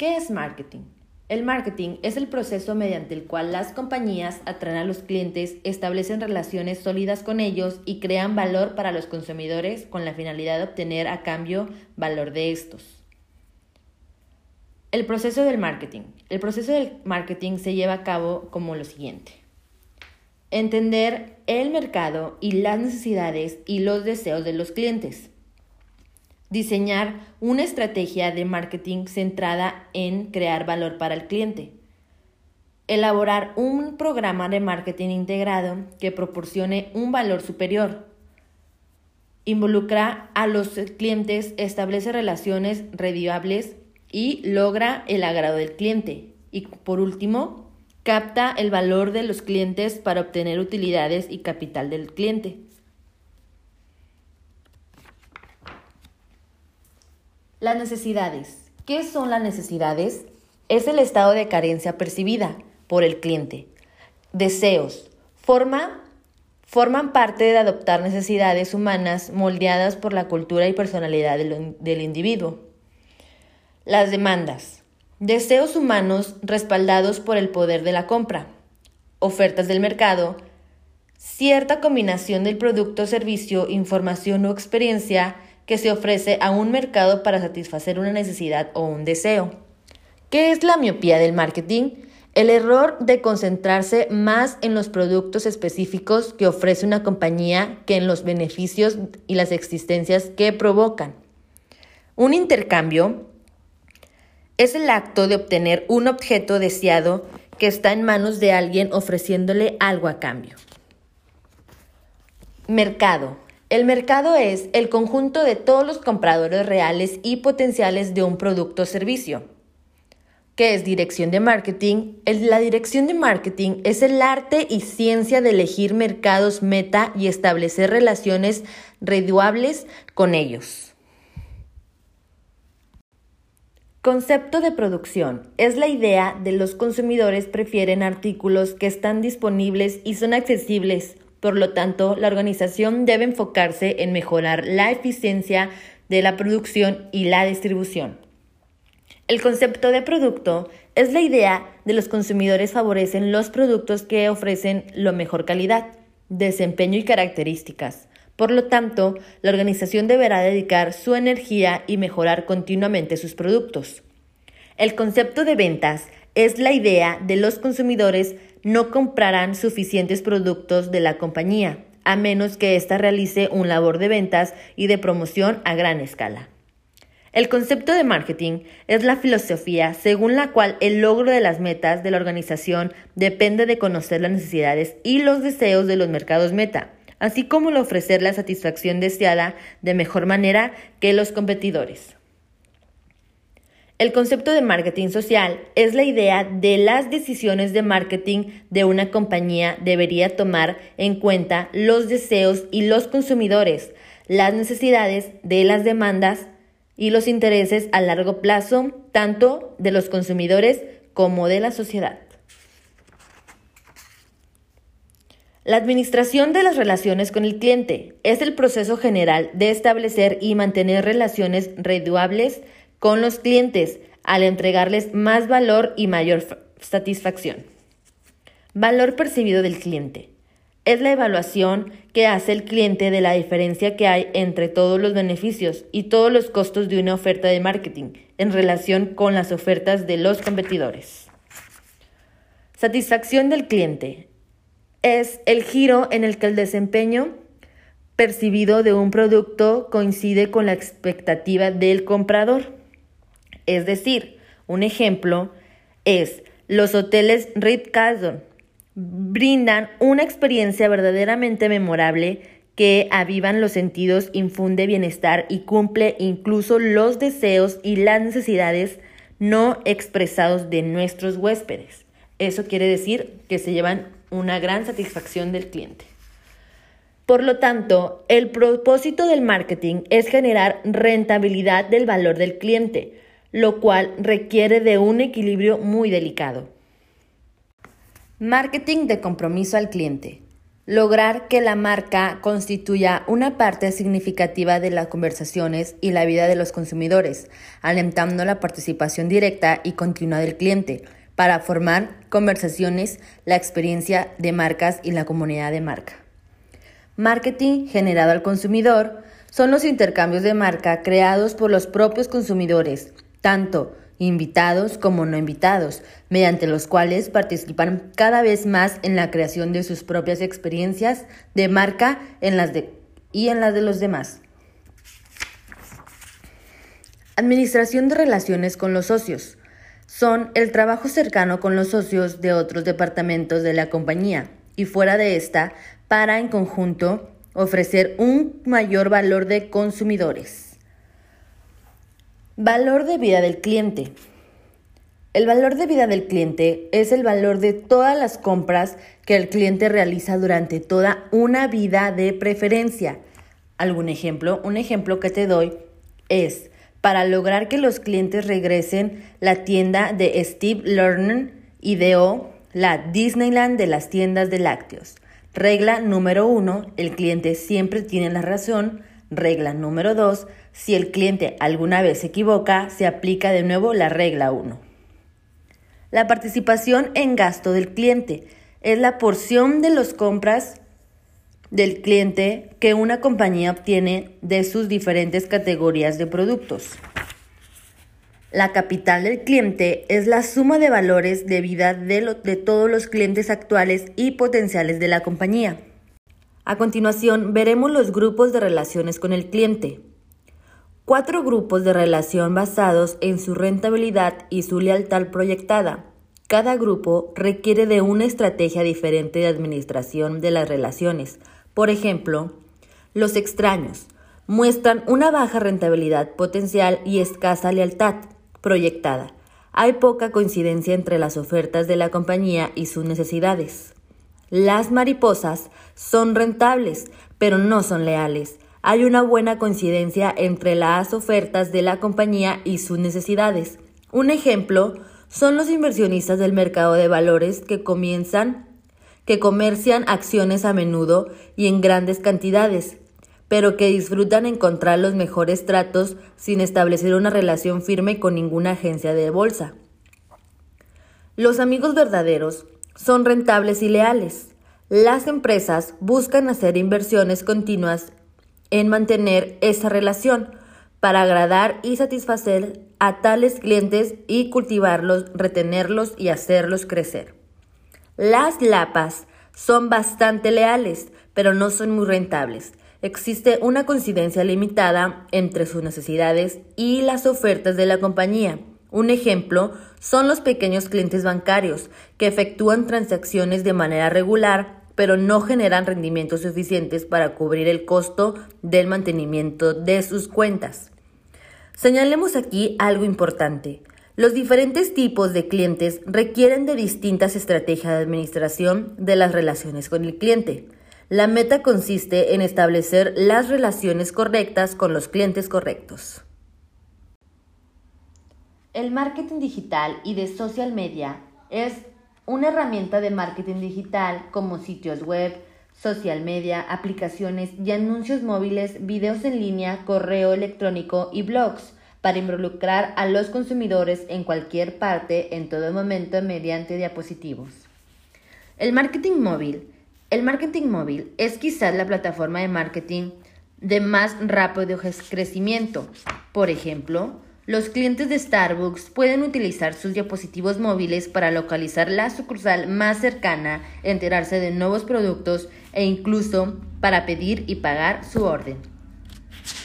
¿Qué es marketing? El marketing es el proceso mediante el cual las compañías atraen a los clientes, establecen relaciones sólidas con ellos y crean valor para los consumidores con la finalidad de obtener a cambio valor de estos. El proceso del marketing. El proceso del marketing se lleva a cabo como lo siguiente. Entender el mercado y las necesidades y los deseos de los clientes. Diseñar una estrategia de marketing centrada en crear valor para el cliente. Elaborar un programa de marketing integrado que proporcione un valor superior. Involucra a los clientes, establece relaciones rediables y logra el agrado del cliente. Y por último, capta el valor de los clientes para obtener utilidades y capital del cliente. Las necesidades. ¿Qué son las necesidades? Es el estado de carencia percibida por el cliente. Deseos. Forma, forman parte de adoptar necesidades humanas moldeadas por la cultura y personalidad del, del individuo. Las demandas. Deseos humanos respaldados por el poder de la compra. Ofertas del mercado. Cierta combinación del producto, servicio, información o experiencia que se ofrece a un mercado para satisfacer una necesidad o un deseo. ¿Qué es la miopía del marketing? El error de concentrarse más en los productos específicos que ofrece una compañía que en los beneficios y las existencias que provocan. Un intercambio es el acto de obtener un objeto deseado que está en manos de alguien ofreciéndole algo a cambio. Mercado el mercado es el conjunto de todos los compradores reales y potenciales de un producto o servicio. ¿Qué es dirección de marketing? La dirección de marketing es el arte y ciencia de elegir mercados meta y establecer relaciones reduables con ellos. Concepto de producción. Es la idea de los consumidores prefieren artículos que están disponibles y son accesibles por lo tanto, la organización debe enfocarse en mejorar la eficiencia de la producción y la distribución. El concepto de producto es la idea de los consumidores favorecen los productos que ofrecen la mejor calidad, desempeño y características. Por lo tanto, la organización deberá dedicar su energía y mejorar continuamente sus productos. El concepto de ventas es la idea de los consumidores no comprarán suficientes productos de la compañía, a menos que ésta realice un labor de ventas y de promoción a gran escala. El concepto de marketing es la filosofía según la cual el logro de las metas de la organización depende de conocer las necesidades y los deseos de los mercados meta, así como el ofrecer la satisfacción deseada de mejor manera que los competidores. El concepto de marketing social es la idea de las decisiones de marketing de una compañía debería tomar en cuenta los deseos y los consumidores, las necesidades de las demandas y los intereses a largo plazo tanto de los consumidores como de la sociedad. La administración de las relaciones con el cliente es el proceso general de establecer y mantener relaciones redituables con los clientes al entregarles más valor y mayor satisfacción. Valor percibido del cliente. Es la evaluación que hace el cliente de la diferencia que hay entre todos los beneficios y todos los costos de una oferta de marketing en relación con las ofertas de los competidores. Satisfacción del cliente. Es el giro en el que el desempeño percibido de un producto coincide con la expectativa del comprador. Es decir, un ejemplo es los hoteles Ritz-Carlton brindan una experiencia verdaderamente memorable que avivan los sentidos, infunde bienestar y cumple incluso los deseos y las necesidades no expresados de nuestros huéspedes. Eso quiere decir que se llevan una gran satisfacción del cliente. Por lo tanto, el propósito del marketing es generar rentabilidad del valor del cliente, lo cual requiere de un equilibrio muy delicado. Marketing de compromiso al cliente. Lograr que la marca constituya una parte significativa de las conversaciones y la vida de los consumidores, alentando la participación directa y continua del cliente para formar conversaciones, la experiencia de marcas y la comunidad de marca. Marketing generado al consumidor son los intercambios de marca creados por los propios consumidores, tanto invitados como no invitados, mediante los cuales participan cada vez más en la creación de sus propias experiencias de marca en las de, y en las de los demás. Administración de relaciones con los socios. Son el trabajo cercano con los socios de otros departamentos de la compañía y fuera de esta para en conjunto ofrecer un mayor valor de consumidores. Valor de vida del cliente. El valor de vida del cliente es el valor de todas las compras que el cliente realiza durante toda una vida de preferencia. ¿Algún ejemplo? Un ejemplo que te doy es, para lograr que los clientes regresen, la tienda de Steve Lerner ideó la Disneyland de las tiendas de lácteos. Regla número uno, el cliente siempre tiene la razón. Regla número dos, si el cliente alguna vez se equivoca, se aplica de nuevo la regla 1. La participación en gasto del cliente es la porción de las compras del cliente que una compañía obtiene de sus diferentes categorías de productos. La capital del cliente es la suma de valores de vida de, de, todos los clientes actuales y potenciales de la compañía. A continuación, veremos los grupos de relaciones con el cliente. Cuatro grupos de relación basados en su rentabilidad y su lealtad proyectada. Cada grupo requiere de una estrategia diferente de administración de las relaciones. Por ejemplo, los extraños muestran una baja rentabilidad potencial y escasa lealtad proyectada. Hay poca coincidencia entre las ofertas de la compañía y sus necesidades. Las mariposas son rentables, pero no son leales hay una buena coincidencia entre las ofertas de la compañía y sus necesidades. Un ejemplo son los inversionistas del mercado de valores que comienzan que comercian acciones a menudo y en grandes cantidades, pero que disfrutan encontrar los mejores tratos sin establecer una relación firme con ninguna agencia de bolsa. Los amigos verdaderos son rentables y leales. Las empresas buscan hacer inversiones continuas en mantener esa relación para agradar y satisfacer a tales clientes y cultivarlos, retenerlos y hacerlos crecer. Las lapas son bastante leales, pero no son muy rentables. Existe una coincidencia limitada entre sus necesidades y las ofertas de la compañía. Un ejemplo son los pequeños clientes bancarios que efectúan transacciones de manera regular pero no generan rendimientos suficientes para cubrir el costo del mantenimiento de sus cuentas. Señalemos aquí algo importante. Los diferentes tipos de clientes requieren de distintas estrategias de administración de las relaciones con el cliente. La meta consiste en establecer las relaciones correctas con los clientes correctos. El marketing digital y de social media es una herramienta de marketing digital como sitios web, social media, aplicaciones y anuncios móviles, videos en línea, correo electrónico y blogs para involucrar a los consumidores en cualquier parte, en todo momento, mediante diapositivos. El marketing móvil. El marketing móvil es quizás la plataforma de marketing de más rápido crecimiento. Por ejemplo, los clientes de Starbucks pueden utilizar sus dispositivos móviles para localizar la sucursal más cercana, enterarse de nuevos productos e incluso para pedir y pagar su orden.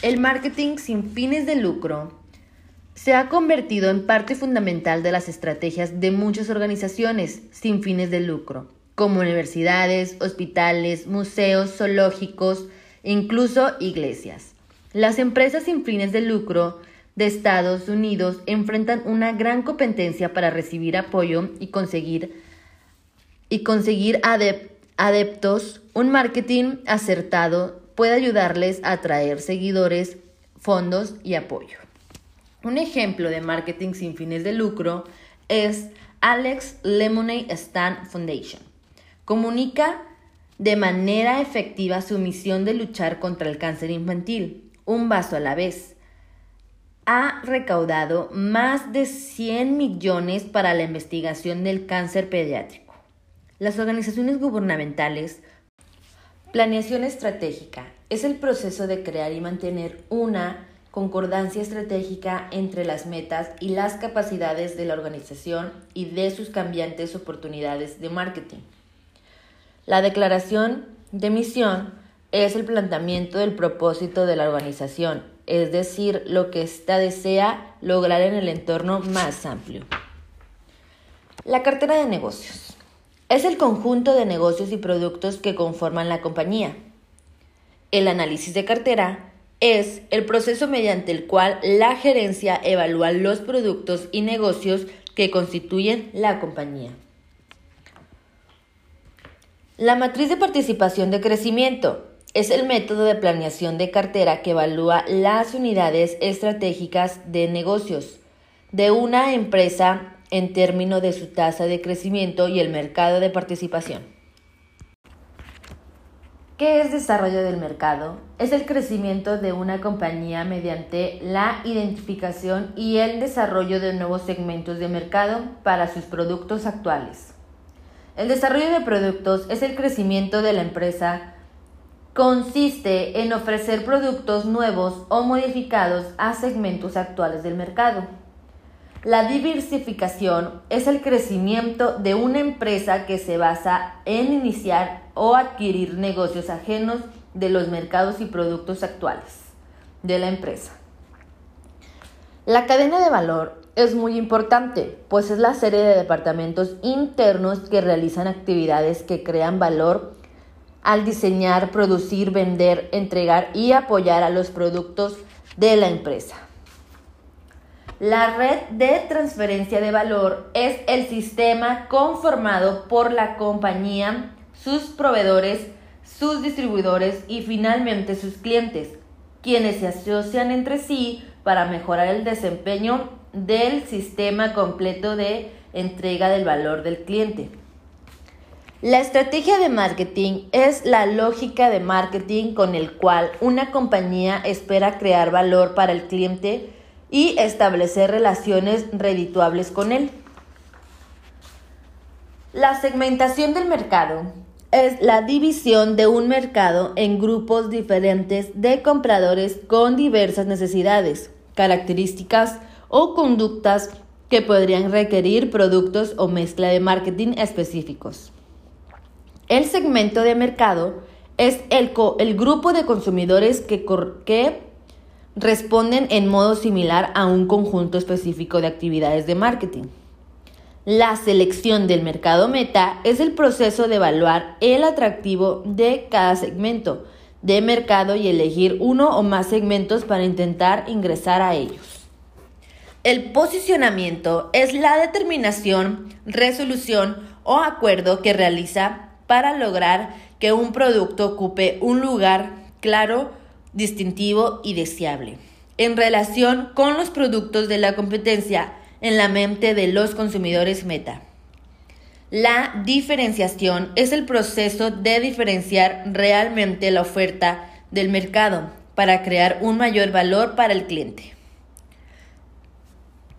El marketing sin fines de lucro se ha convertido en parte fundamental de las estrategias de muchas organizaciones sin fines de lucro, como universidades, hospitales, museos, zoológicos incluso iglesias. Las empresas sin fines de lucro de Estados Unidos enfrentan una gran competencia para recibir apoyo y conseguir, y conseguir adeptos. Un marketing acertado puede ayudarles a atraer seguidores, fondos y apoyo. Un ejemplo de marketing sin fines de lucro es Alex Lemonade Stand Foundation. Comunica de manera efectiva su misión de luchar contra el cáncer infantil, un vaso a la vez. Ha recaudado más de 100 millones para la investigación del cáncer pediátrico. Las organizaciones gubernamentales Planeación estratégica es el proceso de crear y mantener una concordancia estratégica entre las metas y las capacidades de la organización y de sus cambiantes oportunidades de marketing. La declaración de misión es el planteamiento del propósito de la organización, es decir, lo que ésta desea lograr en el entorno más amplio. La cartera de negocios. Es el conjunto de negocios y productos que conforman la compañía. El análisis de cartera es el proceso mediante el cual la gerencia evalúa los productos y negocios que constituyen la compañía. La matriz de participación de crecimiento es el método de planeación de cartera que evalúa las unidades estratégicas de negocios de una empresa en términos de su tasa de crecimiento y el mercado de participación. ¿Qué es desarrollo del mercado? Es el crecimiento de una compañía mediante la identificación y el desarrollo de nuevos segmentos de mercado para sus productos actuales. El desarrollo de productos es el crecimiento de la empresa. Consiste en ofrecer productos nuevos o modificados a segmentos actuales del mercado. La diversificación es el crecimiento de una empresa que se basa en iniciar o adquirir negocios ajenos de los mercados y productos actuales de la empresa. La cadena de valor es muy importante, pues es la serie de departamentos internos que realizan actividades que crean valor al diseñar, producir, vender, entregar y apoyar a los productos de la empresa. La red de transferencia de valor es el sistema conformado por la compañía, sus proveedores, sus distribuidores y finalmente sus clientes, quienes se asocian entre sí para mejorar el desempeño del sistema completo de entrega del valor del cliente. La estrategia de marketing es la lógica de marketing con el cual una compañía espera crear valor para el cliente y establecer relaciones redituables con él. La segmentación del mercado es la división de un mercado en grupos diferentes de compradores con diversas necesidades, características o conductas que podrían requerir productos o mezcla de marketing específicos. El segmento de mercado es el, el grupo de consumidores que, que responden en modo similar a un conjunto específico de actividades de marketing. La selección del mercado meta es el proceso de evaluar el atractivo de cada segmento de mercado y elegir uno o más segmentos para intentar ingresar a ellos. El posicionamiento es la determinación, resolución o acuerdo que realiza para lograr que un producto ocupe un lugar claro distintivo y deseable en relación con los productos de la competencia en la mente de los consumidores meta. La diferenciación es el proceso de diferenciar realmente la oferta del mercado para crear un mayor valor para el cliente.